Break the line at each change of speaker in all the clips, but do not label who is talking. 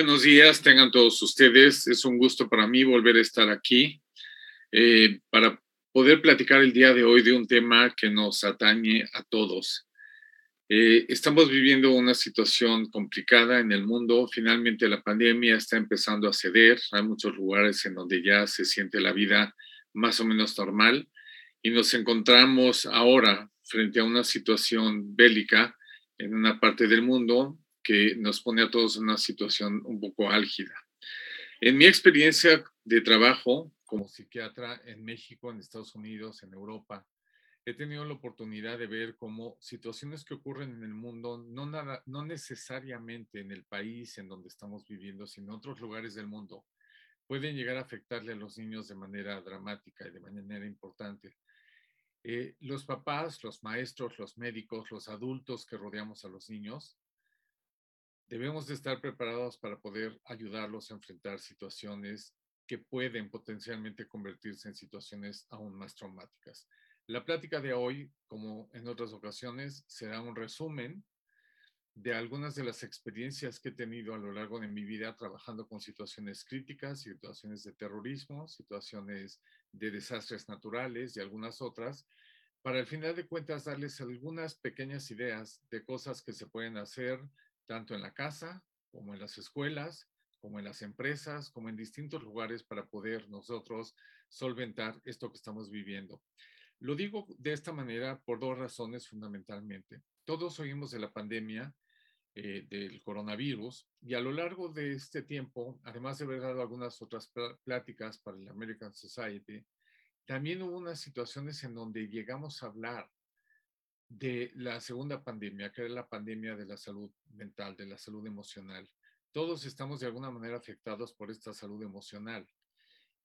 Buenos días, tengan todos ustedes. Es un gusto para mí volver a estar aquí eh, para poder platicar el día de hoy de un tema que nos atañe a todos. Eh, estamos viviendo una situación complicada en el mundo. Finalmente la pandemia está empezando a ceder. Hay muchos lugares en donde ya se siente la vida más o menos normal y nos encontramos ahora frente a una situación bélica en una parte del mundo que nos pone a todos en una situación un poco álgida. En mi experiencia de trabajo como psiquiatra en México, en Estados Unidos, en Europa, he tenido la oportunidad de ver cómo situaciones que ocurren en el mundo, no, nada, no necesariamente en el país en donde estamos viviendo, sino en otros lugares del mundo, pueden llegar a afectarle a los niños de manera dramática y de manera importante. Eh, los papás, los maestros, los médicos, los adultos que rodeamos a los niños, debemos de estar preparados para poder ayudarlos a enfrentar situaciones que pueden potencialmente convertirse en situaciones aún más traumáticas. La plática de hoy, como en otras ocasiones, será un resumen de algunas de las experiencias que he tenido a lo largo de mi vida trabajando con situaciones críticas, situaciones de terrorismo, situaciones de desastres naturales y algunas otras, para al final de cuentas darles algunas pequeñas ideas de cosas que se pueden hacer tanto en la casa como en las escuelas, como en las empresas, como en distintos lugares para poder nosotros solventar esto que estamos viviendo. Lo digo de esta manera por dos razones fundamentalmente. Todos oímos de la pandemia eh, del coronavirus y a lo largo de este tiempo, además de haber dado algunas otras pláticas para el American Society, también hubo unas situaciones en donde llegamos a hablar de la segunda pandemia, que era la pandemia de la salud mental, de la salud emocional. Todos estamos de alguna manera afectados por esta salud emocional.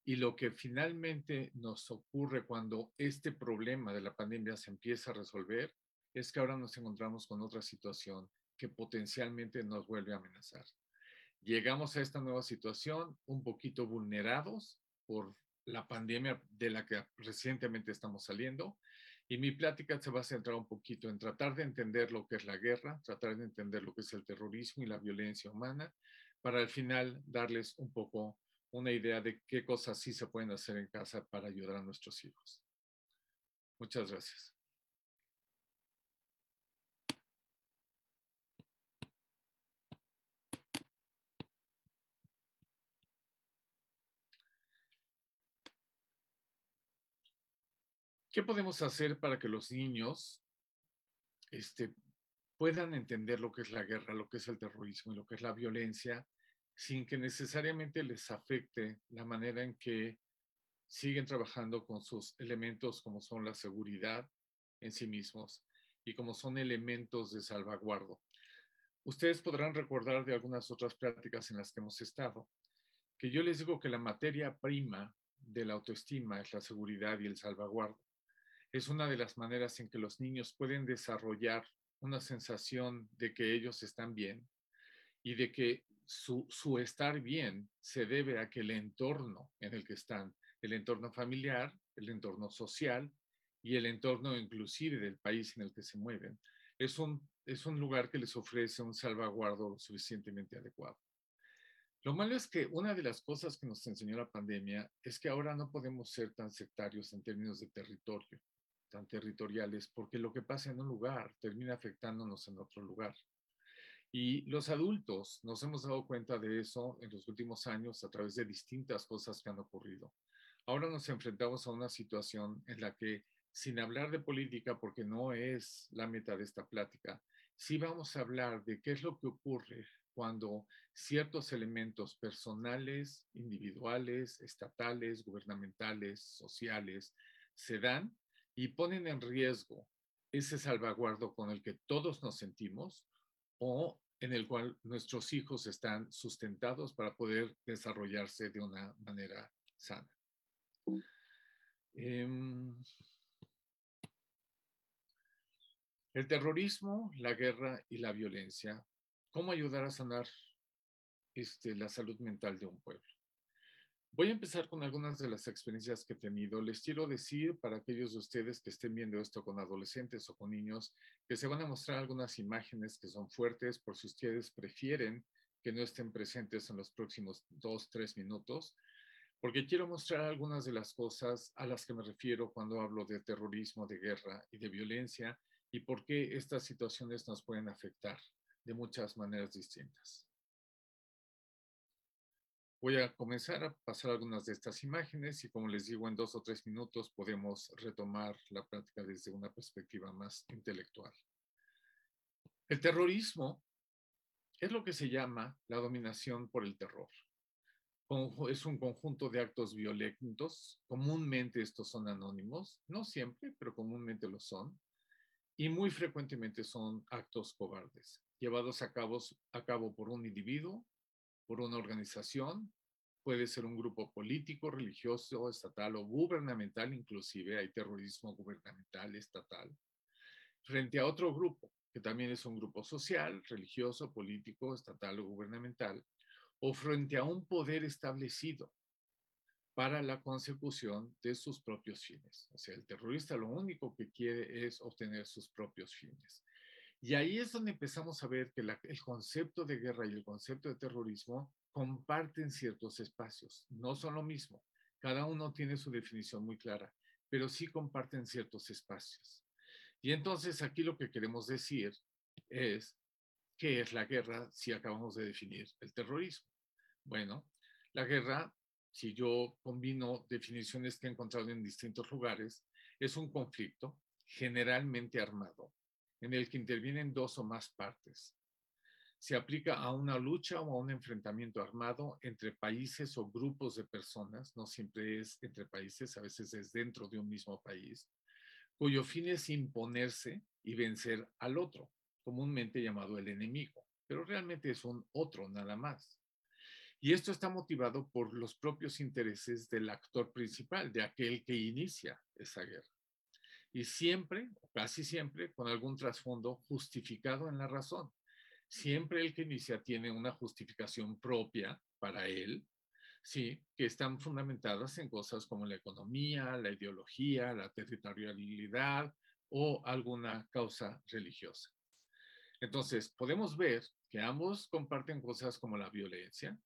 Y lo que finalmente nos ocurre cuando este problema de la pandemia se empieza a resolver es que ahora nos encontramos con otra situación que potencialmente nos vuelve a amenazar. Llegamos a esta nueva situación un poquito vulnerados por la pandemia de la que recientemente estamos saliendo y mi plática se va a centrar un poquito en tratar de entender lo que es la guerra, tratar de entender lo que es el terrorismo y la violencia humana, para al final darles un poco una idea de qué cosas sí se pueden hacer en casa para ayudar a nuestros hijos. Muchas gracias. ¿Qué podemos hacer para que los niños este, puedan entender lo que es la guerra, lo que es el terrorismo y lo que es la violencia, sin que necesariamente les afecte la manera en que siguen trabajando con sus elementos como son la seguridad en sí mismos y como son elementos de salvaguardo? Ustedes podrán recordar de algunas otras prácticas en las que hemos estado, que yo les digo que la materia prima de la autoestima es la seguridad y el salvaguardo es una de las maneras en que los niños pueden desarrollar una sensación de que ellos están bien y de que su, estar bien se debe a que el entorno en el que están, el entorno familiar, el entorno social y el entorno inclusive del país en el que se mueven, es un, es un lugar que les ofrece un salvaguardo suficientemente adecuado. Lo malo es que una de las cosas que nos enseñó la pandemia es que ahora no podemos ser tan sectarios en términos de territorio tan territoriales, porque lo que pasa en un lugar termina afectándonos en otro lugar. Y los adultos nos hemos dado cuenta de eso en los últimos años a través de distintas cosas que han ocurrido. Ahora nos enfrentamos a una situación en la que, sin hablar de política, porque no es la meta de esta plática, sí vamos a hablar de qué es lo que ocurre cuando ciertos elementos personales, individuales, estatales, gubernamentales, sociales, se dan y ponen en riesgo ese salvaguardo con el que todos nos sentimos o en el cual nuestros hijos están sustentados para poder desarrollarse de una manera sana. Em, el terrorismo, la guerra y la violencia. ¿Cómo ayudar a sanar este, la salud mental de un pueblo? Voy a empezar con algunas de las experiencias que he tenido. Les quiero decir para aquellos de ustedes que estén viendo esto con adolescentes o con niños, que se van a mostrar algunas imágenes que son fuertes por si ustedes prefieren que no estén presentes en los próximos dos, tres minutos, porque quiero mostrar algunas de las cosas a las que me refiero cuando hablo de terrorismo, de guerra y de violencia y por qué estas situaciones nos pueden afectar de muchas maneras distintas. Voy a comenzar a pasar algunas de estas imágenes y como les digo, en dos o tres minutos podemos retomar la práctica desde una perspectiva más intelectual. El terrorismo es lo que se llama la dominación por el terror. Es un conjunto de actos violentos, comúnmente estos son anónimos, no siempre, pero comúnmente lo son, y muy frecuentemente son actos cobardes, llevados a cabo, a cabo por un individuo por una organización, puede ser un grupo político, religioso, estatal o gubernamental, inclusive hay terrorismo gubernamental, estatal, frente a otro grupo, que también es un grupo social, religioso, político, estatal o gubernamental, o frente a un poder establecido para la consecución de sus propios fines. O sea, el terrorista lo único que quiere es obtener sus propios fines. Y ahí es donde empezamos a ver que el concepto de guerra y el concepto de terrorismo comparten ciertos espacios. No son lo mismo. Cada uno tiene su definición muy clara, pero sí comparten ciertos espacios. Y entonces aquí lo que queremos decir es qué es la guerra si acabamos de definir el terrorismo. Bueno, la guerra, si yo combino definiciones que he encontrado en distintos lugares, es un conflicto generalmente armado en el que intervienen dos o más partes. Se aplica a una lucha o a un enfrentamiento armado entre países o grupos de personas, no siempre es entre países, a veces es dentro de un mismo país, cuyo fin es imponerse y vencer al otro, comúnmente llamado el enemigo, pero realmente es un otro nada más. Y esto está motivado por los propios intereses del actor principal, de aquel que inicia esa guerra y siempre, casi siempre, con algún trasfondo justificado en la razón. Siempre el que inicia tiene una justificación propia para él, sí, que están fundamentadas en cosas como la economía, la ideología, la territorialidad o alguna causa religiosa. Entonces, podemos ver que ambos comparten cosas como la violencia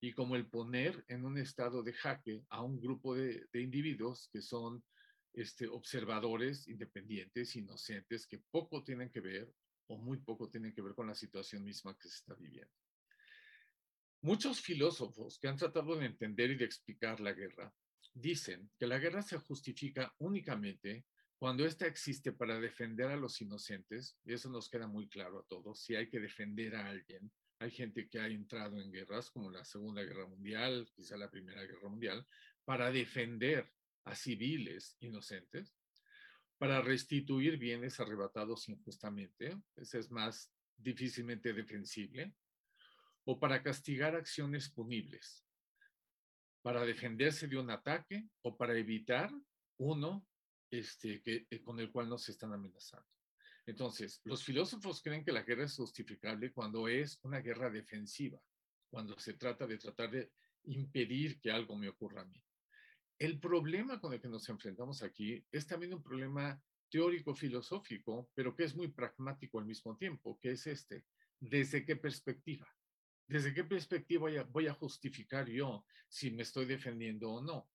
y como el poner en un estado de jaque a un grupo de, de individuos que son este, observadores independientes, inocentes, que poco tienen que ver o muy poco tienen que ver con la situación misma que se está viviendo. Muchos filósofos que han tratado de entender y de explicar la guerra dicen que la guerra se justifica únicamente cuando ésta existe para defender a los inocentes, y eso nos queda muy claro a todos, si hay que defender a alguien, hay gente que ha entrado en guerras como la Segunda Guerra Mundial, quizá la Primera Guerra Mundial, para defender a civiles inocentes para restituir bienes arrebatados injustamente, ese es más difícilmente defensible, o para castigar acciones punibles, para defenderse de un ataque o para evitar uno este, que, eh, con el cual nos están amenazando. Entonces, los filósofos creen que la guerra es justificable cuando es una guerra defensiva, cuando se trata de tratar de impedir que algo me ocurra a mí. El problema con el que nos enfrentamos aquí es también un problema teórico filosófico, pero que es muy pragmático al mismo tiempo, que es este, ¿desde qué perspectiva? ¿Desde qué perspectiva voy a, voy a justificar yo si me estoy defendiendo o no?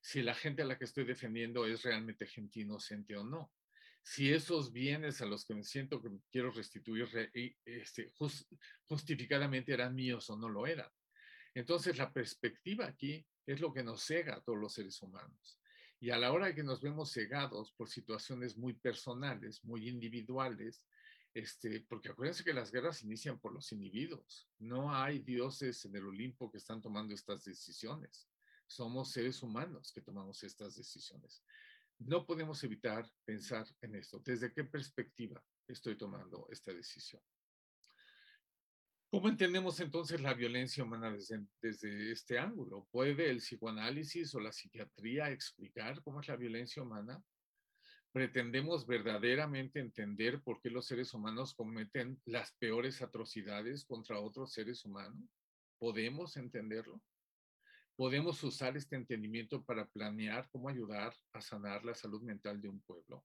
Si la gente a la que estoy defendiendo es realmente gente inocente o no si esos bienes a los que me siento que quiero restituir este, justificadamente eran míos o no lo eran. Entonces, la perspectiva aquí es lo que nos cega a todos los seres humanos. Y a la hora de que nos vemos cegados por situaciones muy personales, muy individuales, este, porque acuérdense que las guerras inician por los individuos. No hay dioses en el Olimpo que están tomando estas decisiones. Somos seres humanos que tomamos estas decisiones. No podemos evitar pensar en esto. ¿Desde qué perspectiva estoy tomando esta decisión? ¿Cómo entendemos entonces la violencia humana desde, este ángulo? ¿Puede el psicoanálisis o la psiquiatría explicar cómo es la violencia humana? ¿Pretendemos verdaderamente entender por qué los seres humanos cometen las peores atrocidades contra otros seres humanos? ¿Podemos entenderlo? ¿Podemos usar este entendimiento para planear cómo ayudar a sanar la salud mental de un pueblo?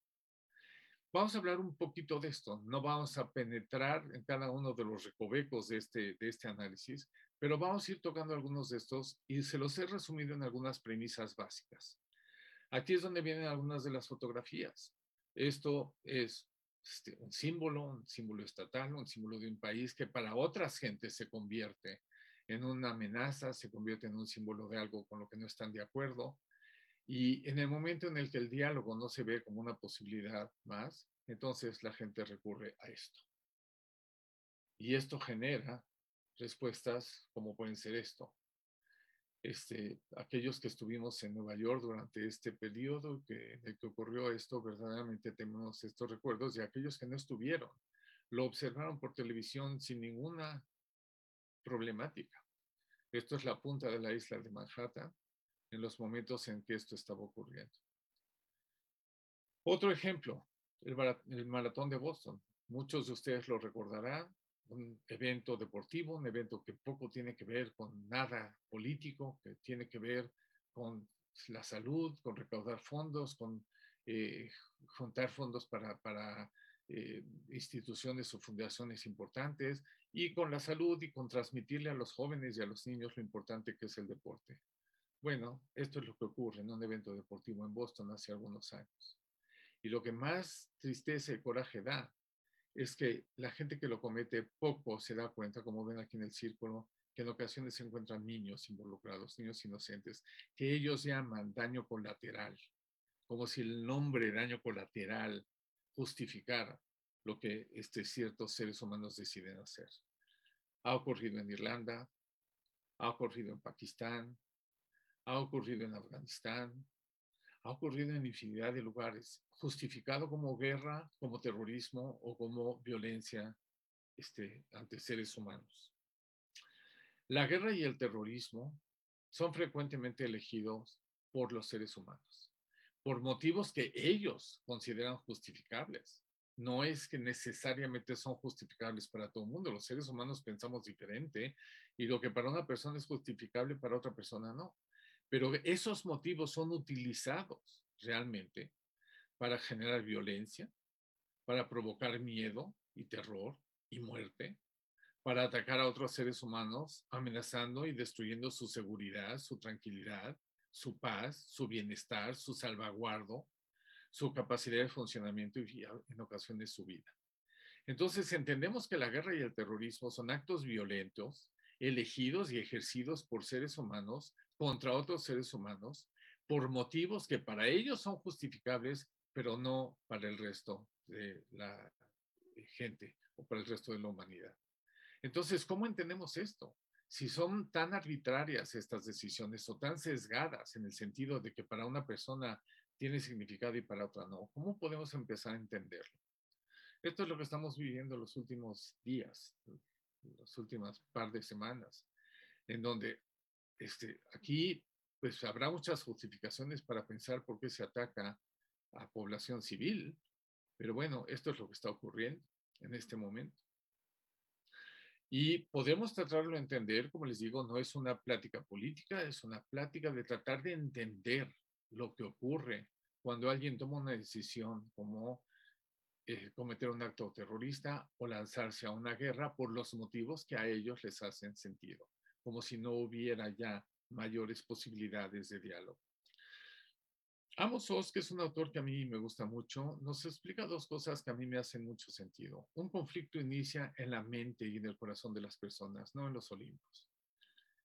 Vamos a hablar un poquito de esto, no vamos a penetrar en cada uno de los recovecos de este, de este análisis, pero vamos a ir tocando algunos de estos y se los he resumido en algunas premisas básicas. Aquí es donde vienen algunas de las fotografías. Esto es este, un símbolo, un símbolo estatal, un símbolo de un país que para otras gentes se convierte en una amenaza, se convierte en un símbolo de algo con lo que no están de acuerdo. Y en el momento en el que el diálogo no se ve como una posibilidad más, entonces la gente recurre a esto. Y esto genera respuestas como pueden ser esto. Este, aquellos que estuvimos en Nueva York durante este periodo que, en el que ocurrió esto, verdaderamente tenemos estos recuerdos y aquellos que no estuvieron, lo observaron por televisión sin ninguna problemática. Esto es la punta de la isla de Manhattan en los momentos en que esto estaba ocurriendo. Otro ejemplo, el, maratón de Boston. Muchos de ustedes lo recordarán, un evento deportivo, un evento que poco tiene que ver con nada político, que tiene que ver con la salud, con recaudar fondos, con eh, juntar fondos para, para eh, instituciones o fundaciones importantes y con la salud y con transmitirle a los jóvenes y a los niños lo importante que es el deporte. Bueno, esto es lo que ocurre en un evento deportivo en Boston hace algunos años. Y lo que más tristeza y coraje da es que la gente que lo comete poco se da cuenta, como ven aquí en el círculo, que en ocasiones se encuentran niños involucrados, niños inocentes, que ellos llaman daño colateral, como si el nombre daño colateral justificara lo que este, ciertos seres humanos deciden hacer. Ha ocurrido en Irlanda, ha ocurrido en Pakistán, ha ocurrido en Afganistán, ha ocurrido en infinidad de lugares, justificado como guerra, como terrorismo o como violencia este, ante seres humanos. La guerra y el terrorismo son frecuentemente elegidos por los seres humanos, por motivos que ellos consideran justificables. No es que necesariamente son justificables para todo el mundo. Los seres humanos pensamos diferente y lo que para una persona es justificable, para otra persona no. Pero esos motivos son utilizados realmente para generar violencia, para provocar miedo y terror y muerte, para atacar a otros seres humanos, amenazando y destruyendo su seguridad, su tranquilidad, su paz, su bienestar, su salvaguardo, su capacidad de funcionamiento y en ocasiones su vida. Entonces entendemos que la guerra y el terrorismo son actos violentos elegidos y ejercidos por seres humanos contra otros seres humanos por motivos que para ellos son justificables, pero no para el resto de la gente o para el resto de la humanidad. Entonces, ¿cómo entendemos esto? Si son tan arbitrarias estas decisiones o tan sesgadas en el sentido de que para una persona tiene significado y para otra no, ¿cómo podemos empezar a entenderlo? Esto es lo que estamos viviendo los últimos días, las últimas par de semanas, en donde este, aquí pues habrá muchas justificaciones para pensar por qué se ataca a población civil, pero bueno, esto es lo que está ocurriendo en este momento. Y podemos tratarlo de entender, como les digo, no es una plática política, es una plática de tratar de entender lo que ocurre cuando alguien toma una decisión como eh, cometer un acto terrorista o lanzarse a una guerra por los motivos que a ellos les hacen sentido como si no hubiera ya mayores posibilidades de diálogo. Amos Oz, que es un autor que a mí me gusta mucho, nos explica dos cosas que a mí me hacen mucho sentido. Un conflicto inicia en la mente y en el corazón de las personas, no en los olimpos.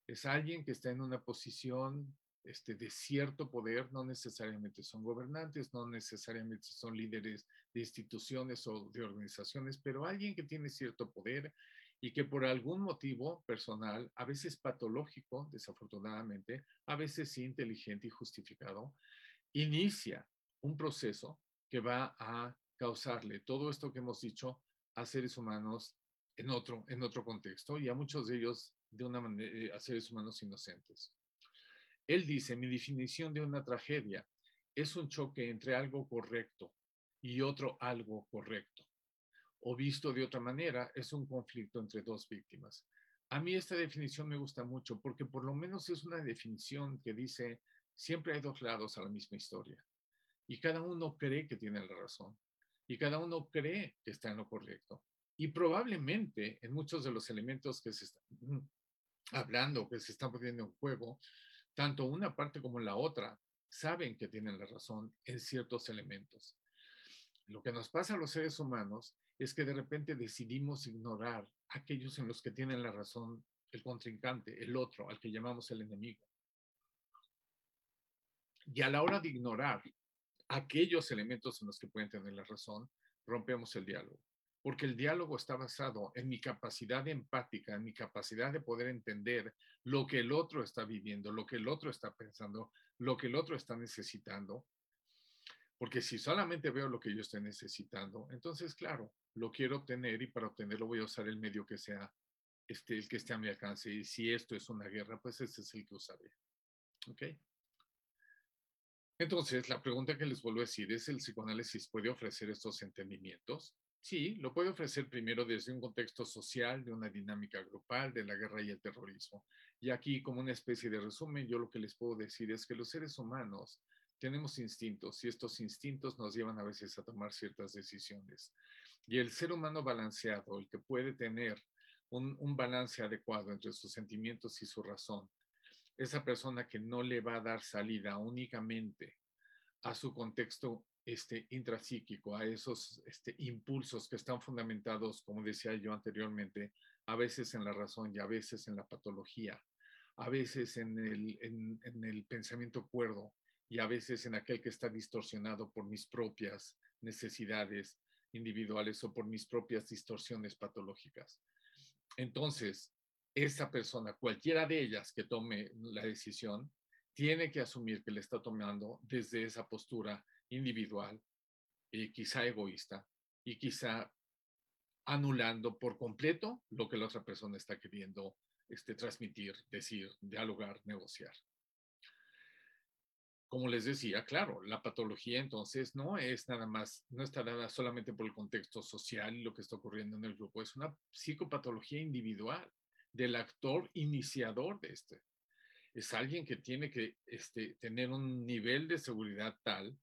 Es alguien que está en una posición este, de cierto poder, no necesariamente son gobernantes, no necesariamente son líderes de instituciones o de organizaciones, pero alguien que tiene cierto poder y que por algún motivo personal, a veces patológico, desafortunadamente, a veces inteligente y justificado, inicia un proceso que va a causarle todo esto que hemos dicho a seres humanos en otro, en otro contexto y a muchos de ellos de una manera, eh, a seres humanos inocentes. Él dice, mi definición de una tragedia es un choque entre algo correcto y otro algo correcto o visto de otra manera, es un conflicto entre dos víctimas. A mí esta definición me gusta mucho porque por lo menos es una definición que dice, siempre hay dos lados a la misma historia y cada uno cree que tiene la razón. y cada uno cree que está en lo correcto. Y probablemente en muchos de los elementos que se están hablando, que se están poniendo en juego, tanto una parte como la otra saben que tienen la razón en ciertos elementos. Lo que nos pasa a los seres humanos es que de repente decidimos ignorar aquellos en los que tienen la razón el contrincante, el otro, al que llamamos el enemigo. Y a la hora de ignorar aquellos elementos en los que pueden tener la razón, rompemos el diálogo. Porque el diálogo está basado en mi capacidad empática, en mi capacidad de poder entender lo que el otro está viviendo, lo que el otro está pensando, lo que el otro está necesitando. Porque si solamente veo lo que yo estoy necesitando, entonces, claro, lo quiero obtener y para obtenerlo voy a usar el medio que sea este, el que esté a mi alcance. Y si esto es una guerra, pues ese es el que usaré. ¿Ok? Entonces, la pregunta que les vuelvo a decir es, ¿el psicoanálisis puede ofrecer estos entendimientos? Sí, lo puede ofrecer primero desde un contexto social, de una dinámica grupal, de la guerra y el terrorismo. Y aquí, como una especie de resumen, yo lo que les puedo decir es que los seres humanos tenemos instintos y estos instintos nos llevan a veces a tomar ciertas decisiones. Y el ser humano balanceado, el que puede tener un, balance adecuado entre sus sentimientos y su razón, esa persona que no le va a dar salida únicamente a su contexto este, intrapsíquico, a esos este, impulsos que están fundamentados, como decía yo anteriormente, a veces en la razón y a veces en la patología, a veces en el, en el pensamiento cuerdo y a veces en aquel que está distorsionado por mis propias necesidades individuales o por mis propias distorsiones patológicas. Entonces, esa persona, cualquiera de ellas que tome la decisión, tiene que asumir que le está tomando desde esa postura individual, y quizá egoísta, y quizá anulando por completo lo que la otra persona está queriendo este, transmitir, decir, dialogar, negociar. Como les decía, claro, la patología entonces no es nada más, no está dada solamente por el contexto social y lo que está ocurriendo en el grupo, es una psicopatología individual del actor iniciador de este. Es alguien que tiene que este, tener un nivel de seguridad tal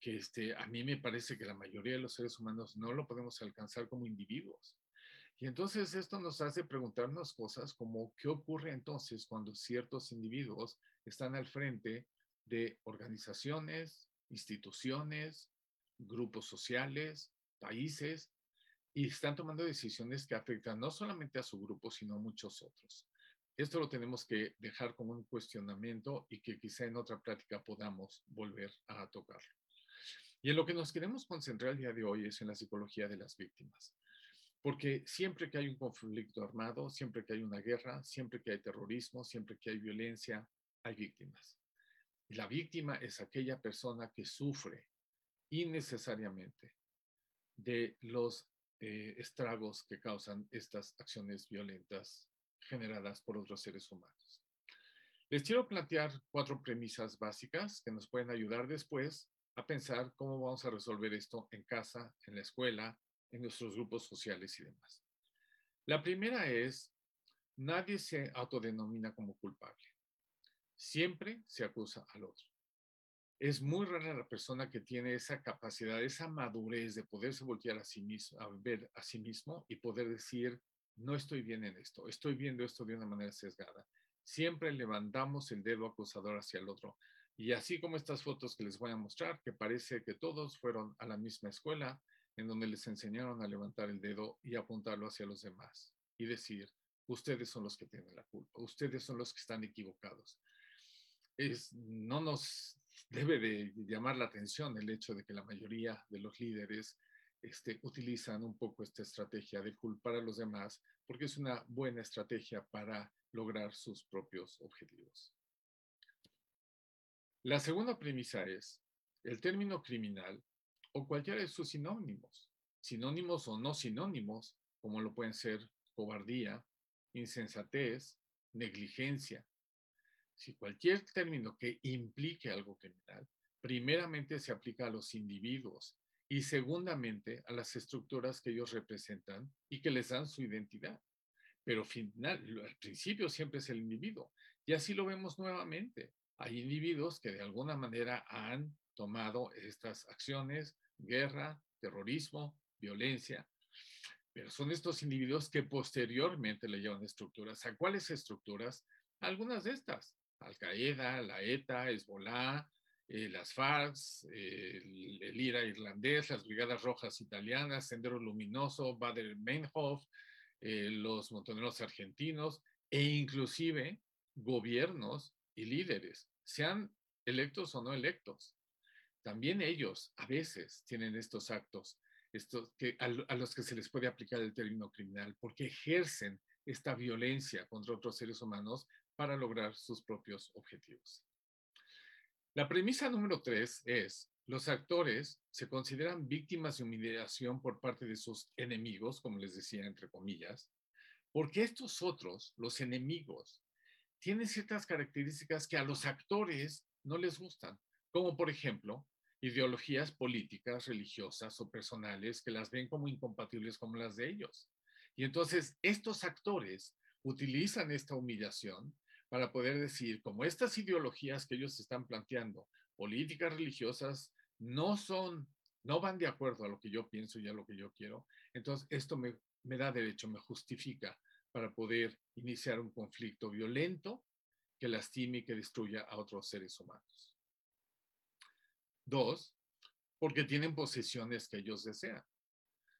que este, a mí me parece que la mayoría de los seres humanos no lo podemos alcanzar como individuos. Y entonces esto nos hace preguntarnos cosas como qué ocurre entonces cuando ciertos individuos están al frente de organizaciones, instituciones, grupos sociales, países, y están tomando decisiones que afectan no solamente a su grupo, sino a muchos otros. Esto lo tenemos que dejar como un cuestionamiento y que quizá en otra práctica podamos volver a tocarlo. Y en lo que nos queremos concentrar el día de hoy es en la psicología de las víctimas. Porque siempre que hay un conflicto armado, siempre que hay una guerra, siempre que hay terrorismo, siempre que hay violencia, hay víctimas. La víctima es aquella persona que sufre innecesariamente de los eh, estragos que causan estas acciones violentas generadas por otros seres humanos. Les quiero plantear cuatro premisas básicas que nos pueden ayudar después a pensar cómo vamos a resolver esto en casa, en la escuela, en nuestros grupos sociales y demás. La primera es, nadie se autodenomina como culpable. Siempre se acusa al otro es muy rara la persona que tiene esa capacidad, esa madurez de poderse voltear a sí mismo, a ver a sí mismo y poder decir, no estoy bien en esto, estoy viendo esto de una manera sesgada. Siempre levantamos el dedo acusador hacia el otro. Y así como estas fotos que les voy a mostrar, que parece que todos fueron a la misma escuela, en donde les enseñaron a levantar el dedo y apuntarlo hacia los demás y decir, ustedes son los que tienen la culpa, ustedes son los que están equivocados. Es, no nos debe de llamar la atención el hecho de que la mayoría de los líderes este, utilizan un poco esta estrategia de culpar a los demás porque es una buena estrategia para lograr sus propios objetivos. La segunda premisa es el término criminal o cualquiera de sus sinónimos, sinónimos o no sinónimos, como lo pueden ser cobardía, insensatez, negligencia, si cualquier término que implique algo criminal, primeramente se aplica a los individuos y segundamente a las estructuras que ellos representan y que les dan su identidad. Pero final, al principio siempre es el individuo. Y así lo vemos nuevamente. Hay individuos que de alguna manera han tomado estas acciones, guerra, terrorismo, violencia, pero son estos individuos que posteriormente le llevan estructuras. ¿A cuáles estructuras? Algunas de estas, Al-Qaeda, la ETA, Hezbollah, eh, las FARC, el, el, IRA irlandés, las Brigadas Rojas italianas, Sendero Luminoso, Bader Meinhof, eh, los montoneros argentinos e inclusive gobiernos y líderes, sean electos o no electos. También ellos a veces tienen estos actos estos que, a los que se les puede aplicar el término criminal, porque ejercen esta violencia contra otros seres humanos para lograr sus propios objetivos. La premisa número tres es, los actores se consideran víctimas de humillación por parte de sus enemigos, como les decía, entre comillas, porque estos otros, los enemigos, tienen ciertas características que a los actores no les gustan, como por ejemplo, ideologías políticas, religiosas o personales que las ven como incompatibles como las de ellos. Y entonces estos actores utilizan esta humillación para poder decir, como estas ideologías que ellos están planteando, políticas religiosas, no son, no van de acuerdo a lo que yo pienso y a lo que yo quiero, entonces esto me, me da derecho, me justifica para poder iniciar un conflicto violento que lastime y que destruya a otros seres humanos. Dos, porque tienen posesiones que ellos desean.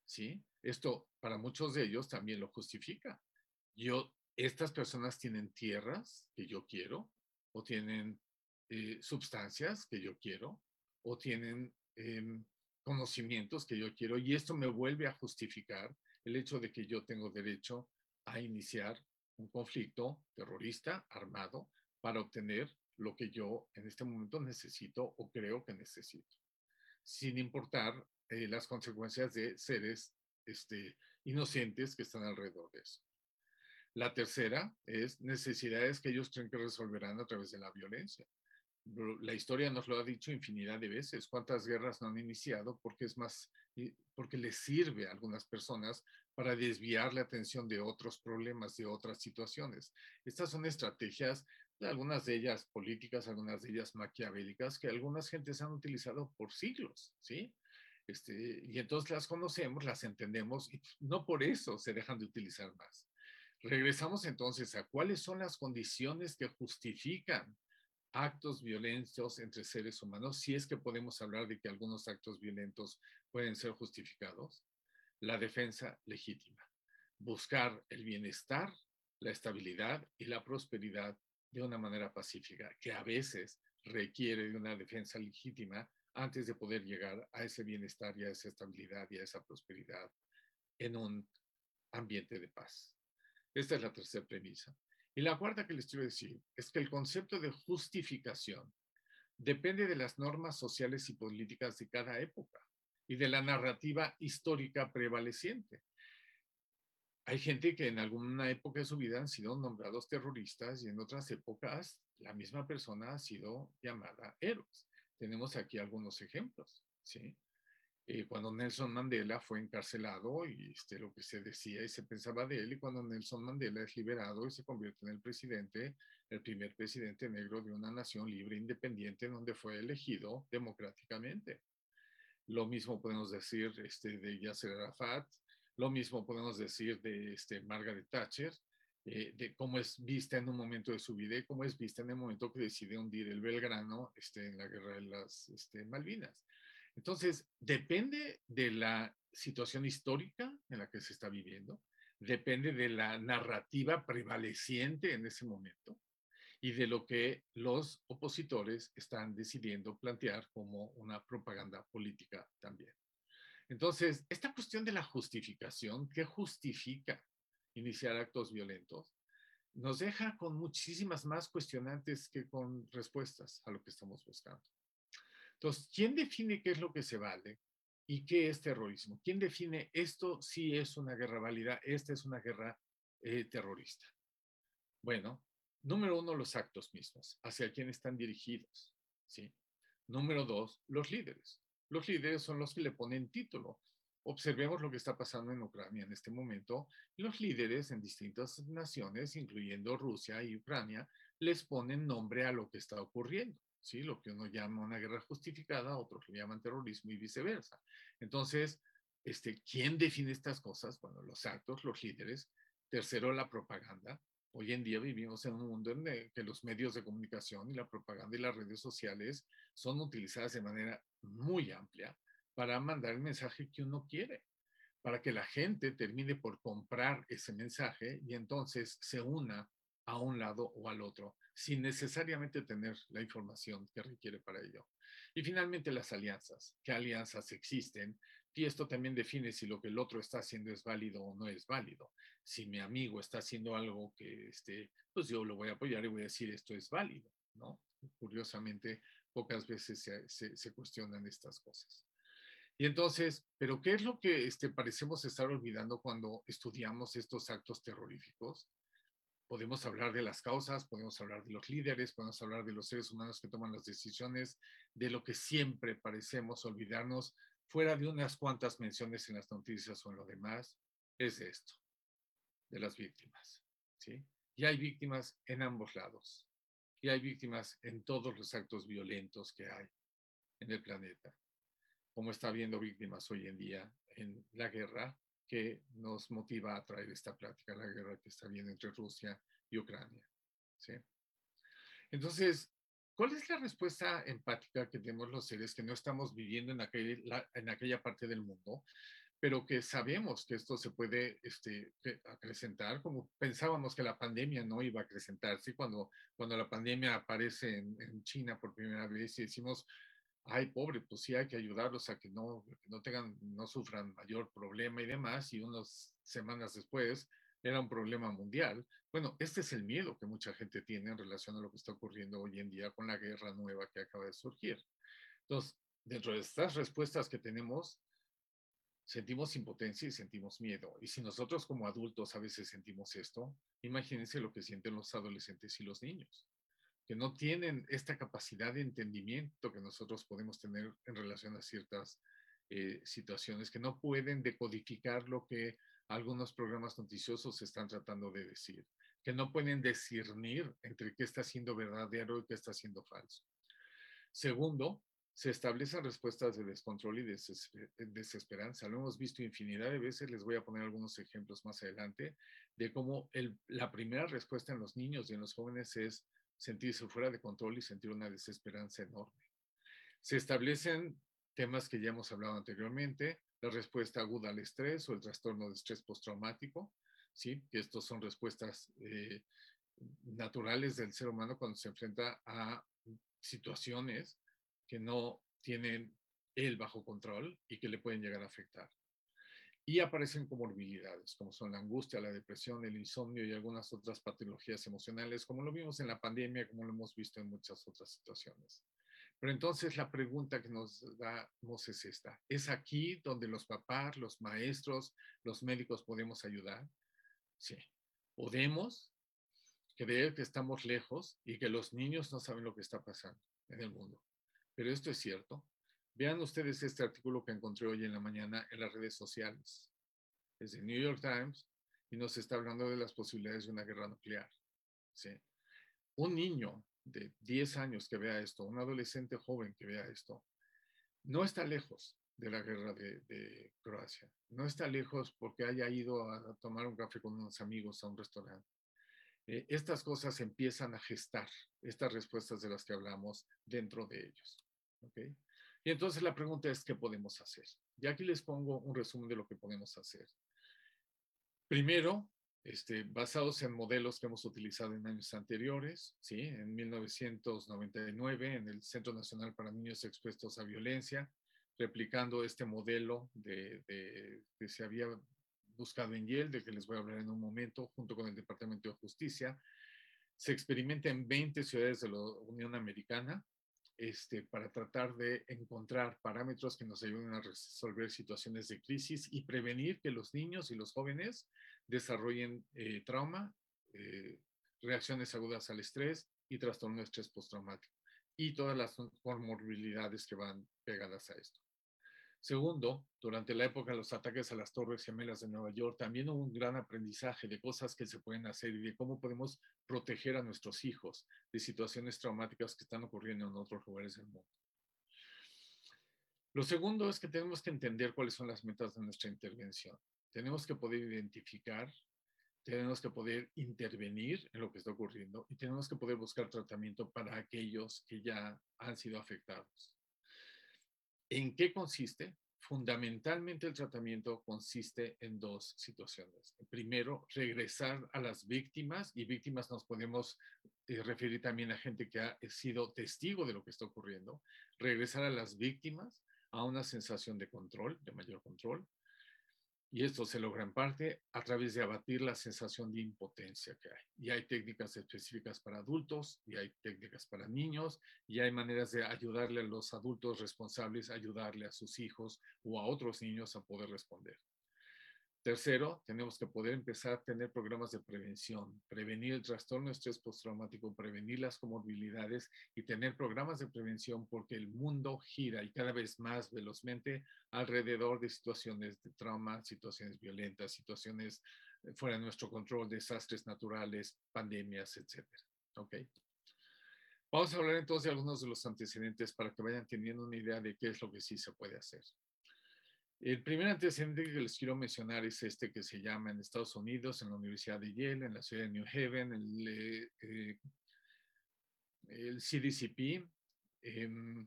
¿Sí? Esto para muchos de ellos también lo justifica. Yo, estas personas tienen tierras que yo quiero, o tienen eh, sustancias que yo quiero, o tienen eh, conocimientos que yo quiero, y esto me vuelve a justificar el hecho de que yo tengo derecho a iniciar un conflicto terrorista armado para obtener lo que yo en este momento necesito o creo que necesito, sin importar eh, las consecuencias de seres este, inocentes que están alrededor de eso. La tercera es necesidades que ellos creen que resolverán a través de la violencia. La historia nos lo ha dicho infinidad de veces. ¿Cuántas guerras no han iniciado? Porque es más, porque les sirve a algunas personas para desviar la atención de otros problemas, de otras situaciones. Estas son estrategias algunas de ellas políticas, algunas de ellas maquiavélicas, que algunas gentes han utilizado por siglos, ¿sí? Este, y entonces las conocemos, las entendemos y no por eso se dejan de utilizar más. Regresamos entonces a cuáles son las condiciones que justifican actos violentos entre seres humanos, si es que podemos hablar de que algunos actos violentos pueden ser justificados. La defensa legítima, buscar el bienestar, la estabilidad y la prosperidad de una manera pacífica, que a veces requiere de una defensa legítima antes de poder llegar a ese bienestar y a esa estabilidad y a esa prosperidad en un ambiente de paz. Esta es la tercera premisa. Y la cuarta que les quiero decir es que el concepto de justificación depende de las normas sociales y políticas de cada época y de la narrativa histórica prevaleciente. Hay gente que en alguna época de su vida han sido nombrados terroristas y en otras épocas la misma persona ha sido llamada héroes. Tenemos aquí algunos ejemplos, ¿sí? Eh, cuando Nelson Mandela fue encarcelado y este, lo que se decía y se pensaba de él, y cuando Nelson Mandela es liberado y se convierte en el presidente, el primer presidente negro de una nación libre e independiente donde fue elegido democráticamente. Lo mismo podemos decir este, de Yasser Arafat, lo mismo podemos decir de este, Margaret Thatcher, eh, de cómo es vista en un momento de su vida y cómo es vista en el momento que decide hundir el Belgrano este, en la guerra de las este, Malvinas. Entonces, depende de la situación histórica en la que se está viviendo, depende de la narrativa prevaleciente en ese momento y de lo que los opositores están decidiendo plantear como una propaganda política también. Entonces, esta cuestión de la justificación, ¿qué justifica iniciar actos violentos? Nos deja con muchísimas más cuestionantes que con respuestas a lo que estamos buscando. Entonces, ¿quién define qué es lo que se vale y qué es terrorismo? ¿Quién define esto si es una guerra válida, esta es una guerra eh, terrorista? Bueno, número uno, los actos mismos, hacia quién están dirigidos. ¿sí? Número dos, los líderes. Los líderes son los que le ponen título. Observemos lo que está pasando en Ucrania en este momento. Los líderes en distintas naciones, incluyendo Rusia y Ucrania, les ponen nombre a lo que está ocurriendo. ¿Sí? Lo que uno llama una guerra justificada, otros lo llaman terrorismo y viceversa. Entonces, este, ¿quién define estas cosas? Bueno, los actos, los líderes. Tercero, la propaganda. Hoy en día vivimos en un mundo en el que los medios de comunicación y la propaganda y las redes sociales son utilizadas de manera muy amplia para mandar el mensaje que uno quiere, para que la gente termine por comprar ese mensaje y entonces se una a un lado o al otro, sin necesariamente tener la información que requiere para ello. Y finalmente las alianzas. ¿Qué alianzas existen? Y esto también define si lo que el otro está haciendo es válido o no es válido. Si mi amigo está haciendo algo que, este, pues yo lo voy a apoyar y voy a decir esto es válido, ¿no? Curiosamente, pocas veces se, se, cuestionan estas cosas. Y entonces, ¿pero qué es lo que este, parecemos estar olvidando cuando estudiamos estos actos terroríficos? Podemos hablar de las causas, podemos hablar de los líderes, podemos hablar de los seres humanos que toman las decisiones, de lo que siempre parecemos olvidarnos, fuera de unas cuantas menciones en las noticias o en lo demás, es esto, de las víctimas. ¿sí? Y hay víctimas en ambos lados. Y hay víctimas en todos los actos violentos que hay en el planeta. Como está habiendo víctimas hoy en día en la guerra, que nos motiva a traer esta plática, la guerra que está bien entre Rusia y Ucrania. ¿sí? Entonces, ¿cuál es la respuesta empática que tenemos los seres que no estamos viviendo en, en aquella parte del mundo, pero que sabemos que esto se puede este, acrecentar, como pensábamos que la pandemia no iba a acrecentarse cuando, cuando la pandemia aparece en, en China por primera vez y decimos, ay, pobre, pues sí hay que ayudarlos a que no, no tengan, no sufran mayor problema y demás, y unas semanas después era un problema mundial. Bueno, este es el miedo que mucha gente tiene en relación a lo que está ocurriendo hoy en día con la guerra nueva que acaba de surgir. Entonces, dentro de estas respuestas que tenemos, sentimos impotencia y sentimos miedo. Y si nosotros como adultos a veces sentimos esto, imagínense lo que sienten los adolescentes y los niños que no tienen esta capacidad de entendimiento que nosotros podemos tener en relación a ciertas eh, situaciones, que no pueden decodificar lo que algunos programas noticiosos están tratando de decir, que no pueden discernir entre qué está siendo verdadero y qué está siendo falso. Segundo, se establecen respuestas de descontrol y desesperanza. Lo hemos visto infinidad de veces, les voy a poner algunos ejemplos más adelante, de cómo la primera respuesta en los niños y en los jóvenes es sentirse fuera de control y sentir una desesperanza enorme. Se establecen temas que ya hemos hablado anteriormente, la respuesta aguda al estrés o el trastorno de estrés postraumático, ¿sí? que estos son respuestas eh, naturales del ser humano cuando se enfrenta a situaciones que no tienen él bajo control y que le pueden llegar a afectar y aparecen comorbilidades, como son la angustia, la depresión, el insomnio y algunas otras patologías emocionales, como lo vimos en la pandemia, como lo hemos visto en muchas otras situaciones. Pero entonces la pregunta que nos damos es esta. ¿Es aquí donde los papás, los maestros, los médicos podemos ayudar? Sí. ¿Podemos creer que estamos lejos y que los niños no saben lo que está pasando en el mundo? Pero esto es cierto. Vean ustedes este artículo que encontré hoy en la mañana en las redes sociales. Es de New York Times y nos está hablando de las posibilidades de una guerra nuclear. ¿sí? Un niño de 10 años que vea esto, un adolescente joven que vea esto, no está lejos de la guerra de, Croacia. No está lejos porque haya ido a, tomar un café con unos amigos a un restaurante. Eh, estas cosas empiezan a gestar estas respuestas de las que hablamos dentro de ellos. ¿okay? Y entonces la pregunta es, ¿qué podemos hacer? Y aquí les pongo un resumen de lo que podemos hacer. Primero, este, basados en modelos que hemos utilizado en años anteriores, ¿sí? en 1999 en el Centro Nacional para Niños Expuestos a Violencia, replicando este modelo de, que se había buscado en Yale, de que les voy a hablar en un momento, junto con el Departamento de Justicia. Se experimenta en 20 ciudades de la Unión Americana este, para tratar de encontrar parámetros que nos ayuden a resolver situaciones de crisis y prevenir que los niños y los jóvenes desarrollen eh, trauma, eh, reacciones agudas al estrés y trastorno de estrés postraumático y todas las comorbilidades que van pegadas a esto. Segundo, durante la época de los ataques a las Torres Gemelas de Nueva York, también hubo un gran aprendizaje de cosas que se pueden hacer y de cómo podemos proteger a nuestros hijos de situaciones traumáticas que están ocurriendo en otros lugares del mundo. Lo segundo es que tenemos que entender cuáles son las metas de nuestra intervención. Tenemos que poder identificar, tenemos que poder intervenir en lo que está ocurriendo y tenemos que poder buscar tratamiento para aquellos que ya han sido afectados. ¿En qué consiste? Fundamentalmente el tratamiento consiste en dos situaciones. Primero, regresar a las víctimas y víctimas nos podemos eh, referir también a gente que ha sido testigo de lo que está ocurriendo. Regresar a las víctimas a una sensación de control, de mayor control, y esto se logra en parte a través de abatir la sensación de impotencia que hay. Y hay técnicas específicas para adultos, y hay técnicas para niños, y hay maneras de ayudarle a los adultos responsables, ayudarle a sus hijos o a otros niños a poder responder. Tercero, tenemos que poder empezar a tener programas de prevención, prevenir el trastorno de estrés postraumático, prevenir las comorbilidades y tener programas de prevención porque el mundo gira y cada vez más velozmente alrededor de situaciones de trauma, situaciones violentas, situaciones eh, fuera de nuestro control, desastres naturales, pandemias, etc. ¿Ok? Vamos a hablar entonces de algunos de los antecedentes para que vayan teniendo una idea de qué es lo que sí se puede hacer. El primer antecedente que les quiero mencionar es este que se llama en Estados Unidos, en la Universidad de Yale, en la ciudad de New Haven, el, eh, eh, CDCP, em,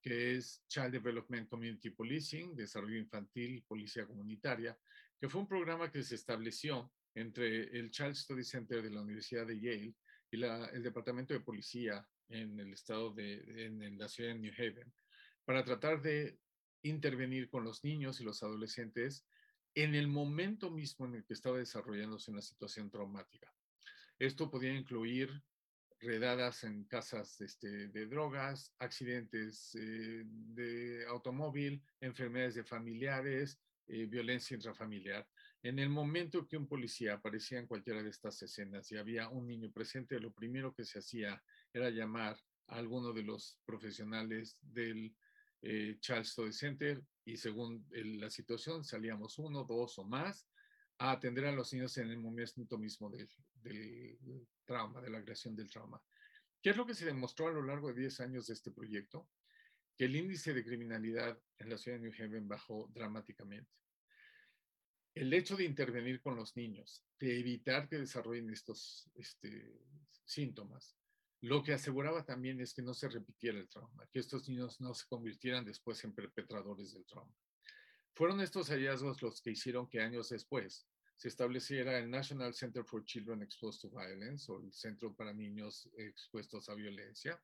que es Child Development Community Policing, Desarrollo Infantil y Policía Comunitaria, que fue un programa que se estableció entre el Child Study Center de la Universidad de Yale y el Departamento de Policía en el estado de, en la ciudad de New Haven, para tratar de intervenir con los niños y los adolescentes en el momento mismo en el que estaba desarrollándose una situación traumática. Esto podía incluir redadas en casas este, de drogas, accidentes eh, de automóvil, enfermedades de familiares, eh, violencia intrafamiliar. En el momento que un policía aparecía en cualquiera de estas escenas y había un niño presente, lo primero que se hacía era llamar a alguno de los profesionales del eh, Study Center y según la situación salíamos uno, dos o más a atender a los niños en el momento mismo del, trauma, de la creación del trauma. ¿Qué es lo que se demostró a lo largo de 10 años de este proyecto? Que el índice de criminalidad en la ciudad de New Haven bajó dramáticamente. El hecho de intervenir con los niños, de evitar que desarrollen estos este, síntomas, lo que aseguraba también es que no se repitiera el trauma, que estos niños no se convirtieran después en perpetradores del trauma. Fueron estos hallazgos los que hicieron que años después se estableciera el National Center for Children Exposed to Violence, o el Centro para Niños Expuestos a Violencia,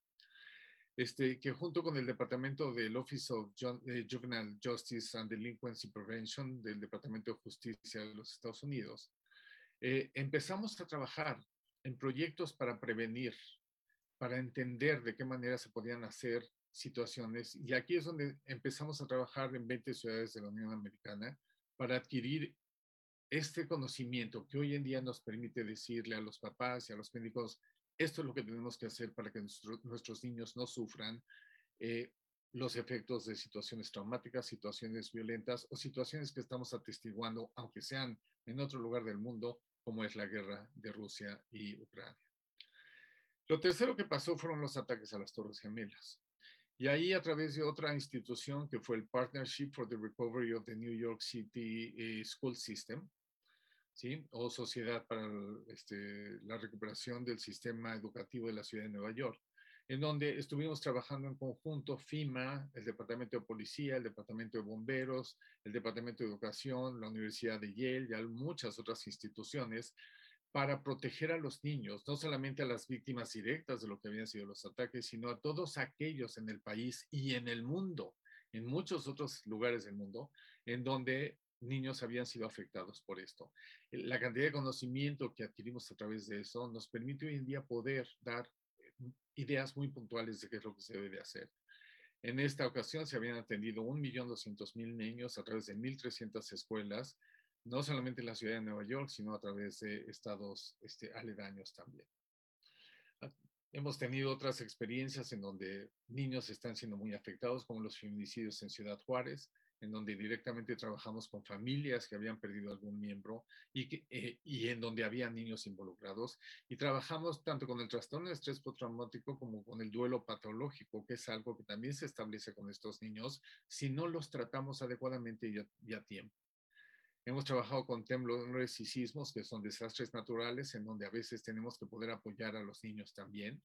este, que junto con el Departamento del Office of eh, Juvenile Justice and Delinquency Prevention del Departamento de Justicia de los Estados Unidos, eh, empezamos a trabajar en proyectos para prevenir para entender de qué manera se podían hacer situaciones. Y aquí es donde empezamos a trabajar en 20 ciudades de la Unión Americana para adquirir este conocimiento que hoy en día nos permite decirle a los papás y a los médicos, esto es lo que tenemos que hacer para que nuestros niños no sufran eh, los efectos de situaciones traumáticas, situaciones violentas o situaciones que estamos atestiguando, aunque sean en otro lugar del mundo, como es la guerra de Rusia y Ucrania. Lo tercero que pasó fueron los ataques a las Torres Gemelas. Y ahí a través de otra institución que fue el Partnership for the Recovery of the New York City eh, School System, ¿sí? o Sociedad para este, la Recuperación del Sistema Educativo de la Ciudad de Nueva York, en donde estuvimos trabajando en conjunto FIMA, el Departamento de Policía, el Departamento de Bomberos, el Departamento de Educación, la Universidad de Yale y muchas otras instituciones para proteger a los niños, no solamente a las víctimas directas de lo que habían sido los ataques, sino a todos aquellos en el país y en el mundo, en muchos otros lugares del mundo, en donde niños habían sido afectados por esto. La cantidad de conocimiento que adquirimos a través de eso nos permite hoy en día poder dar eh, ideas muy puntuales de qué es lo que se debe de hacer. En esta ocasión se habían atendido 1.200.000 niños a través de 1.300 escuelas no solamente en la ciudad de Nueva York, sino a través de estados este, aledaños también. Ah, hemos tenido otras experiencias en donde niños están siendo muy afectados, como los feminicidios en Ciudad Juárez, en donde directamente trabajamos con familias que habían perdido algún miembro y, que, eh, y en donde había niños involucrados. Y trabajamos tanto con el trastorno de estrés postraumático como con el duelo patológico, que es algo que también se establece con estos niños si no los tratamos adecuadamente y a, tiempo. Hemos trabajado con temblores y sismos, que son desastres naturales, en donde a veces tenemos que poder apoyar a los niños también.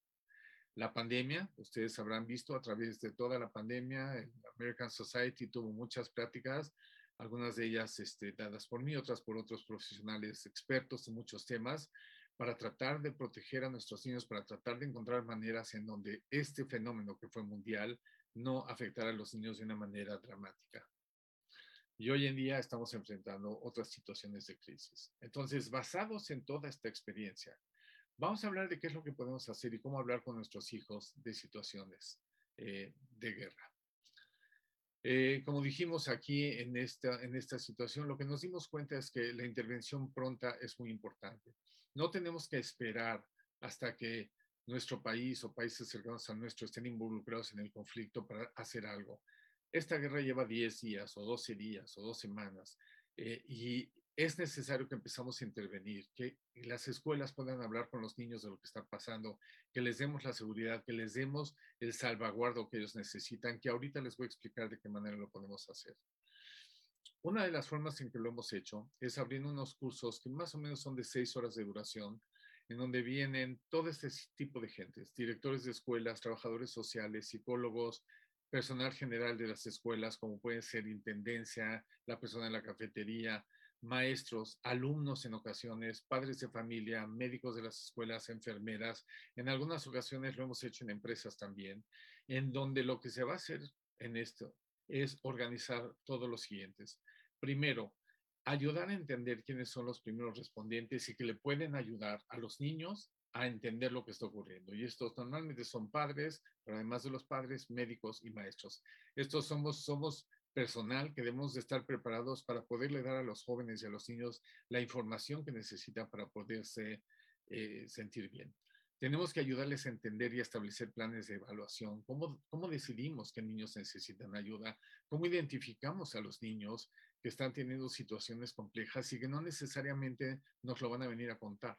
La pandemia, ustedes habrán visto a través de toda la pandemia, el American Society tuvo muchas pláticas, algunas de ellas este, dadas por mí, otras por otros profesionales expertos en muchos temas, para tratar de proteger a nuestros niños, para tratar de encontrar maneras en donde este fenómeno que fue mundial no afectara a los niños de una manera dramática. Y hoy en día estamos enfrentando otras situaciones de crisis. Entonces, basados en toda esta experiencia, vamos a hablar de qué es lo que podemos hacer y cómo hablar con nuestros hijos de situaciones eh, de guerra. Eh, como dijimos aquí en esta, en esta situación, lo que nos dimos cuenta es que la intervención pronta es muy importante. No tenemos que esperar hasta que nuestro país o países cercanos al nuestro estén involucrados en el conflicto para hacer algo. Esta guerra lleva 10 días o 12 días o dos semanas eh, y es necesario que empezamos a intervenir, que las escuelas puedan hablar con los niños de lo que está pasando, que les demos la seguridad, que les demos el salvaguardo que ellos necesitan, que ahorita les voy a explicar de qué manera lo podemos hacer. Una de las formas en que lo hemos hecho es abriendo unos cursos que más o menos son de seis horas de duración, en donde vienen todo este tipo de gentes, directores de escuelas, trabajadores sociales, psicólogos, personal general de las escuelas, como puede ser intendencia, la persona en la cafetería, maestros, alumnos en ocasiones, padres de familia, médicos de las escuelas, enfermeras. En algunas ocasiones lo hemos hecho en empresas también, en donde lo que se va a hacer en esto es organizar todos los siguientes. Primero, ayudar a entender quiénes son los primeros respondientes y que le pueden ayudar a los niños a entender lo que está ocurriendo. Y estos normalmente son padres, pero además de los padres, médicos y maestros. Estos somos, somos personal que debemos de estar preparados para poderle dar a los jóvenes y a los niños la información que necesitan para poderse eh, sentir bien. Tenemos que ayudarles a entender y establecer planes de evaluación. ¿Cómo, ¿Cómo decidimos qué niños necesitan ayuda? ¿Cómo identificamos a los niños que están teniendo situaciones complejas y que no necesariamente nos lo van a venir a contar?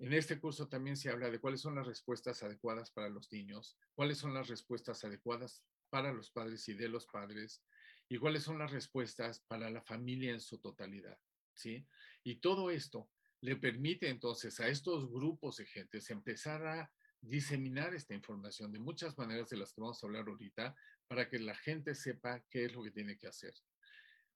En este curso también se habla de cuáles son las respuestas adecuadas para los niños, cuáles son las respuestas adecuadas para los padres y de los padres, y cuáles son las respuestas para la familia en su totalidad, ¿sí? Y todo esto le permite entonces a estos grupos de gentes empezar a diseminar esta información de muchas maneras de las que vamos a hablar ahorita para que la gente sepa qué es lo que tiene que hacer.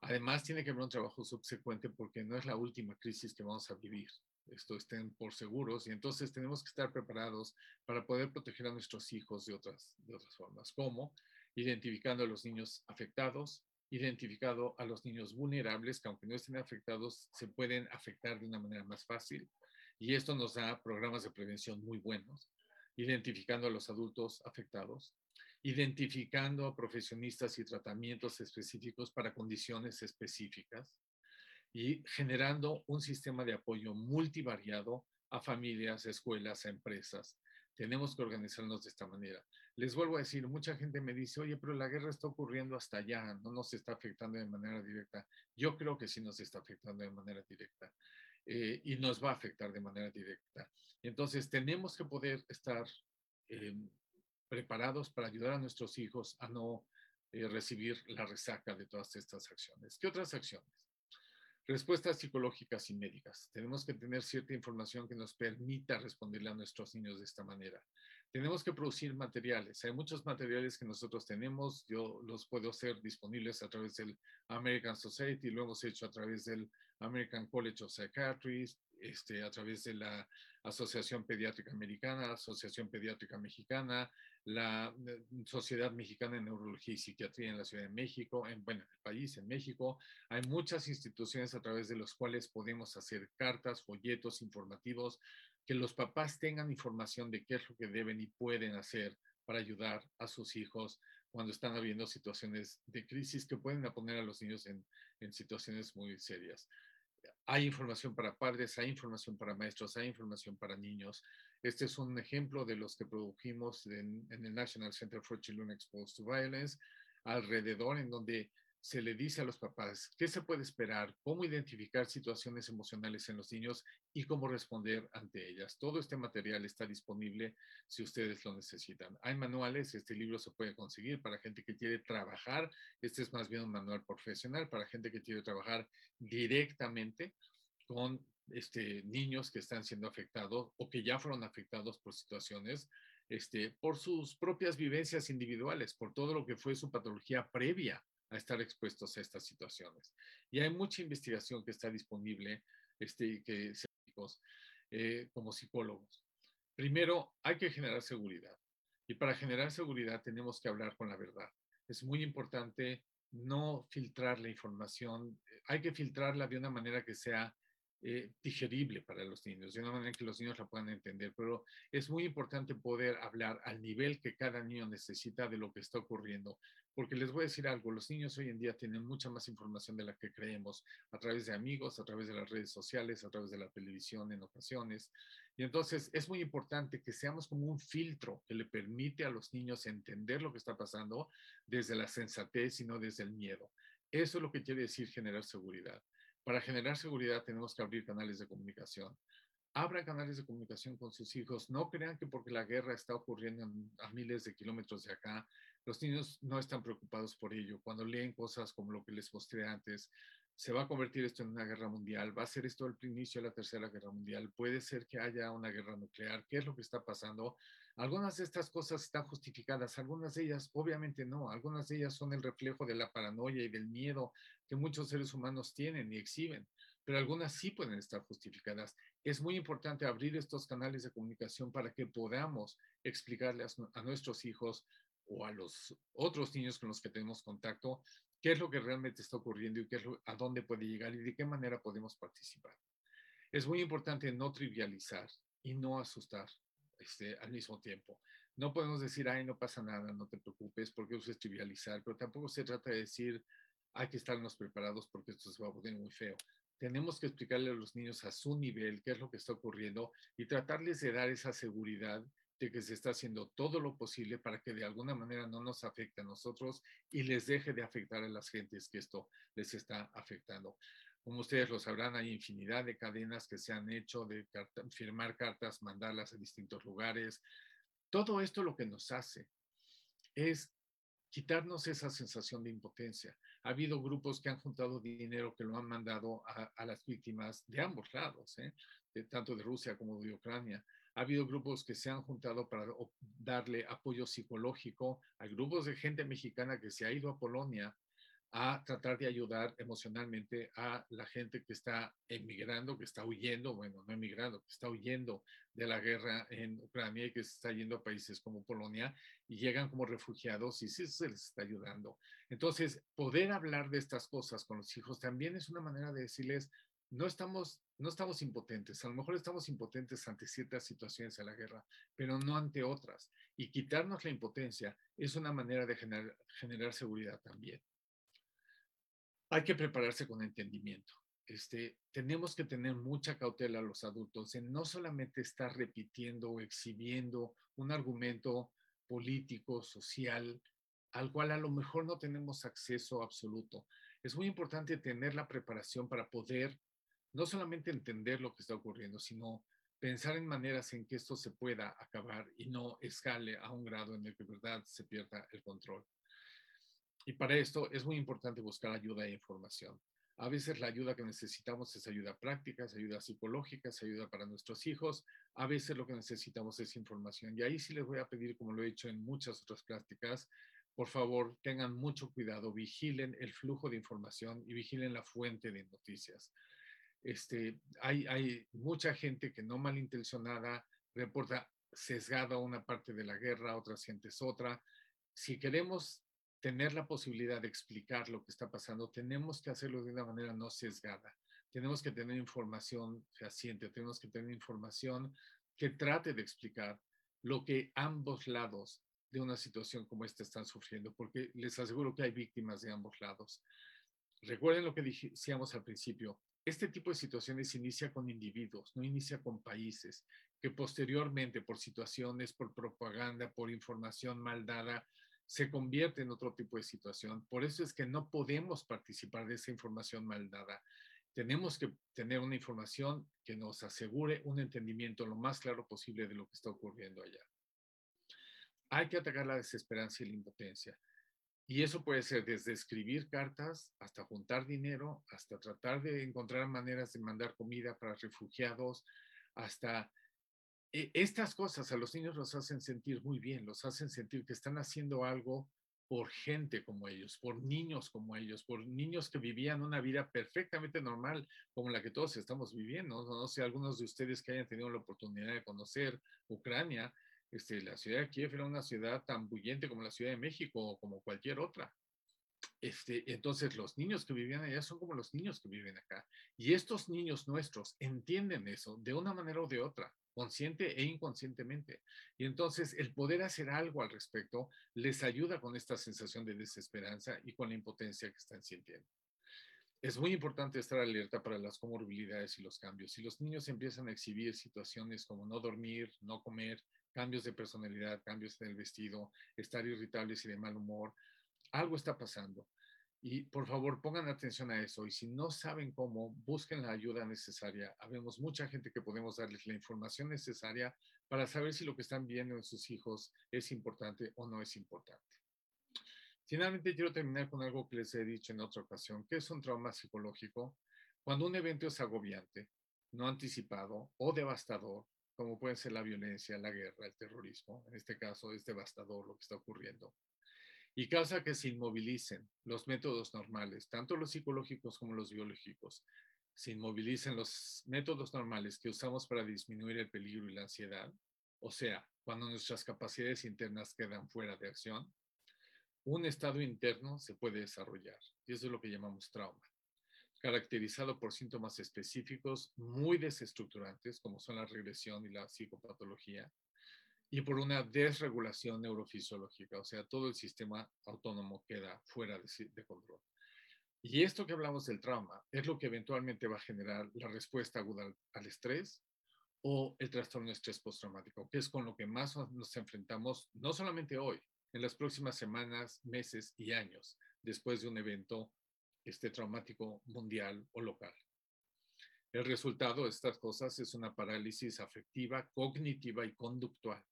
Además, tiene que haber un trabajo subsecuente porque no es la última crisis que vamos a vivir esto estén por seguros y entonces tenemos que estar preparados para poder proteger a nuestros hijos de otras, de otras formas, como identificando a los niños afectados, identificando a los niños vulnerables que aunque no estén afectados, se pueden afectar de una manera más fácil y esto nos da programas de prevención muy buenos, identificando a los adultos afectados, identificando a profesionistas y tratamientos específicos para condiciones específicas, y generando un sistema de apoyo multivariado a familias, escuelas, a empresas. Tenemos que organizarnos de esta manera. Les vuelvo a decir, mucha gente me dice, oye, pero la guerra está ocurriendo hasta allá, no nos está afectando de manera directa. Yo creo que sí nos está afectando de manera directa eh, y nos va a afectar de manera directa. Entonces, tenemos que poder estar eh, preparados para ayudar a nuestros hijos a no eh, recibir la resaca de todas estas acciones. ¿Qué otras acciones? Respuestas psicológicas y médicas. Tenemos que tener cierta información que nos permita responderle a nuestros niños de esta manera. Tenemos que producir materiales. Hay muchos materiales que nosotros tenemos. Yo los puedo hacer disponibles a través del American Society. Lo hemos hecho a través del American College of Psychiatry, este, a través de la Asociación Pediátrica Americana, Asociación Pediátrica Mexicana, la eh, Sociedad Mexicana de Neurología y Psiquiatría en la Ciudad de México, en, bueno, en el país, en México. Hay muchas instituciones a través de las cuales podemos hacer cartas, folletos informativos, que los papás tengan información de qué es lo que deben y pueden hacer para ayudar a sus hijos cuando están habiendo situaciones de crisis que pueden poner a los niños en, en situaciones muy serias hay información para padres, hay información para maestros, hay información para niños. Este es un ejemplo de los que produjimos en, el National Center for Children Exposed to Violence, alrededor en donde se le dice a los papás qué se puede esperar, cómo identificar situaciones emocionales en los niños y cómo responder ante ellas. Todo este material está disponible si ustedes lo necesitan. Hay manuales, este libro se puede conseguir para gente que quiere trabajar. Este es más bien un manual profesional para gente que quiere trabajar directamente con este, niños que están siendo afectados o que ya fueron afectados por situaciones, este, por sus propias vivencias individuales, por todo lo que fue su patología previa a estar expuestos a estas situaciones. Y hay mucha investigación que está disponible este, que eh, como psicólogos. Primero, hay que generar seguridad. Y para generar seguridad tenemos que hablar con la verdad. Es muy importante no filtrar la información. Hay que filtrarla de una manera que sea eh, digerible para los niños, de una manera que los niños la puedan entender, pero es muy importante poder hablar al nivel que cada niño necesita de lo que está ocurriendo, porque les voy a decir algo, los niños hoy en día tienen mucha más información de la que creemos a través de amigos, a través de las redes sociales, a través de la televisión en ocasiones, y entonces es muy importante que seamos como un filtro que le permite a los niños entender lo que está pasando desde la sensatez y no desde el miedo. Eso es lo que quiere decir generar seguridad. Para generar seguridad tenemos que abrir canales de comunicación. Abran canales de comunicación con sus hijos. No crean que porque la guerra está ocurriendo a miles de kilómetros de acá, los niños no están preocupados por ello. Cuando leen cosas como lo que les mostré antes, se va a convertir esto en una guerra mundial, va a ser esto el inicio de la tercera guerra mundial, puede ser que haya una guerra nuclear, ¿qué es lo que está pasando? Algunas de estas cosas están justificadas, algunas de ellas obviamente no, algunas de ellas son el reflejo de la paranoia y del miedo que muchos seres humanos tienen y exhiben, pero algunas sí pueden estar justificadas. Es muy importante abrir estos canales de comunicación para que podamos explicarles a nuestros hijos o a los otros niños con los que tenemos contacto qué es lo que realmente está ocurriendo y qué es a dónde puede llegar y de qué manera podemos participar. Es muy importante no trivializar y no asustar este, al mismo tiempo. No podemos decir, ay, no pasa nada, no te preocupes, porque eso es trivializar, pero tampoco se trata de decir, hay que estarnos preparados porque esto se va a poner muy feo. Tenemos que explicarle a los niños a su nivel qué es lo que está ocurriendo y tratarles de dar esa seguridad de que se está haciendo todo lo posible para que de alguna manera no nos afecte a nosotros y les deje de afectar a las gentes que esto les está afectando. Como ustedes lo sabrán, hay infinidad de cadenas que se han hecho de firmar cartas, mandarlas a distintos lugares. Todo esto lo que nos hace es quitarnos esa sensación de impotencia. Ha habido grupos que han juntado dinero que lo han mandado a, las víctimas de ambos lados, ¿eh? tanto de Rusia como de Ucrania. Ha habido grupos que se han juntado para darle apoyo psicológico. Hay grupos de gente mexicana que se ha ido a Polonia a tratar de ayudar emocionalmente a la gente que está emigrando, que está huyendo, bueno, no emigrando, que está huyendo de la guerra en Ucrania y que está yendo a países como Polonia y llegan como refugiados y sí se les está ayudando. Entonces, poder hablar de estas cosas con los hijos también es una manera de decirles, no estamos, no estamos impotentes, a lo mejor estamos impotentes ante ciertas situaciones de la guerra, pero no ante otras. Y quitarnos la impotencia es una manera de generar, generar seguridad también. Hay que prepararse con entendimiento. Este, tenemos que tener mucha cautela los adultos en no solamente estar repitiendo o exhibiendo un argumento político, social, al cual a lo mejor no tenemos acceso absoluto. Es muy importante tener la preparación para poder no solamente entender lo que está ocurriendo, sino pensar en maneras en que esto se pueda acabar y no escale a un grado en el que verdad se pierda el control. Y para esto es muy importante buscar ayuda e información. A veces la ayuda que necesitamos es ayuda práctica, es ayuda psicológica, es ayuda para nuestros hijos. A veces lo que necesitamos es información. Y ahí sí les voy a pedir, como lo he hecho en muchas otras prácticas, por favor, tengan mucho cuidado, vigilen el flujo de información y vigilen la fuente de noticias. Este, hay, hay mucha gente que no malintencionada reporta sesgada una parte de la guerra, otras gentes otra. Si queremos tener la posibilidad de explicar lo que está pasando, tenemos que hacerlo de una manera no sesgada. Tenemos que tener información fehaciente, tenemos que tener información que trate de explicar lo que ambos lados de una situación como esta están sufriendo, porque les aseguro que hay víctimas de ambos lados. Recuerden lo que decíamos al principio, este tipo de situaciones inicia con individuos, no inicia con países, que posteriormente por situaciones, por propaganda, por información mal dada, se convierte en otro tipo de situación. Por eso es que no podemos participar de esa información mal dada. Tenemos que tener una información que nos asegure un entendimiento lo más claro posible de lo que está ocurriendo allá. Hay que atacar la desesperanza y la impotencia. Y eso puede ser desde escribir cartas hasta juntar dinero, hasta tratar de encontrar maneras de mandar comida para refugiados, hasta estas cosas a los niños los hacen sentir muy bien, los hacen sentir que están haciendo algo por gente como ellos, por niños como ellos, por niños que vivían una vida perfectamente normal como la que todos estamos viviendo. No, sé, algunos de ustedes que hayan tenido la oportunidad de conocer Ucrania, este, la ciudad de Kiev era una ciudad tan bullente como la Ciudad de México o como cualquier otra. Este, entonces los niños que vivían allá son como los niños que viven acá. Y estos niños nuestros entienden eso de una manera o de otra consciente e inconscientemente. Y entonces el poder hacer algo al respecto les ayuda con esta sensación de desesperanza y con la impotencia que están sintiendo. Es muy importante estar alerta para las comorbilidades y los cambios. Si los niños empiezan a exhibir situaciones como no dormir, no comer, cambios de personalidad, cambios en el vestido, estar irritables y de mal humor, algo está pasando. Y por favor, pongan atención a eso. Y si no saben cómo, busquen la ayuda necesaria. Habemos mucha gente que podemos darles la información necesaria para saber si lo que están viendo en sus hijos es importante o no es importante. Finalmente, quiero terminar con algo que les he dicho en otra ocasión, que es un trauma psicológico. Cuando un evento es agobiante, no anticipado o devastador, como puede ser la violencia, la guerra, el terrorismo, en este caso es devastador lo que está ocurriendo y causa que se inmovilicen los métodos normales, tanto los psicológicos como los biológicos. Se inmovilicen los métodos normales que usamos para disminuir el peligro y la ansiedad, o sea, cuando nuestras capacidades internas quedan fuera de acción, un estado interno se puede desarrollar y eso es lo que llamamos trauma, caracterizado por síntomas específicos muy desestructurantes como son la regresión y la psicopatología, y por una desregulación neurofisiológica, o sea, todo el sistema autónomo queda fuera de, control. Y esto que hablamos del trauma es lo que eventualmente va a generar la respuesta aguda al, estrés o el trastorno de estrés postraumático, que es con lo que más nos enfrentamos, no solamente hoy, en las próximas semanas, meses y años, después de un evento este, traumático mundial o local. El resultado de estas cosas es una parálisis afectiva, cognitiva y conductual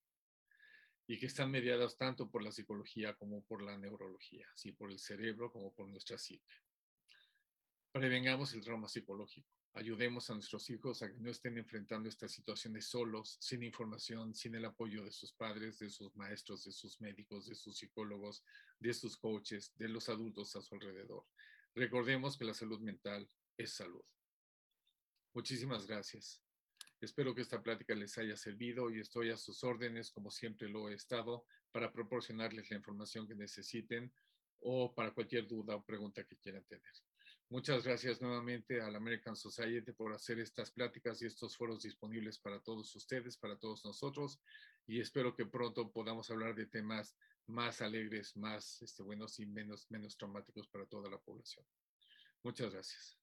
y que están mediadas tanto por la psicología como por la neurología, así por el cerebro como por nuestra psique. Prevengamos el trauma psicológico. Ayudemos a nuestros hijos a que no estén enfrentando estas situaciones solos, sin información, sin el apoyo de sus padres, de sus maestros, de sus médicos, de sus psicólogos, de sus coaches, de los adultos a su alrededor. Recordemos que la salud mental es salud. Muchísimas gracias. Espero que esta plática les haya servido y estoy a sus órdenes, como siempre lo he estado, para proporcionarles la información que necesiten o para cualquier duda o pregunta que quieran tener. Muchas gracias nuevamente a la American Society por hacer estas pláticas y estos foros disponibles para todos ustedes, para todos nosotros, y espero que pronto podamos hablar de temas más alegres, más este, buenos y menos, menos traumáticos para toda la población. Muchas gracias.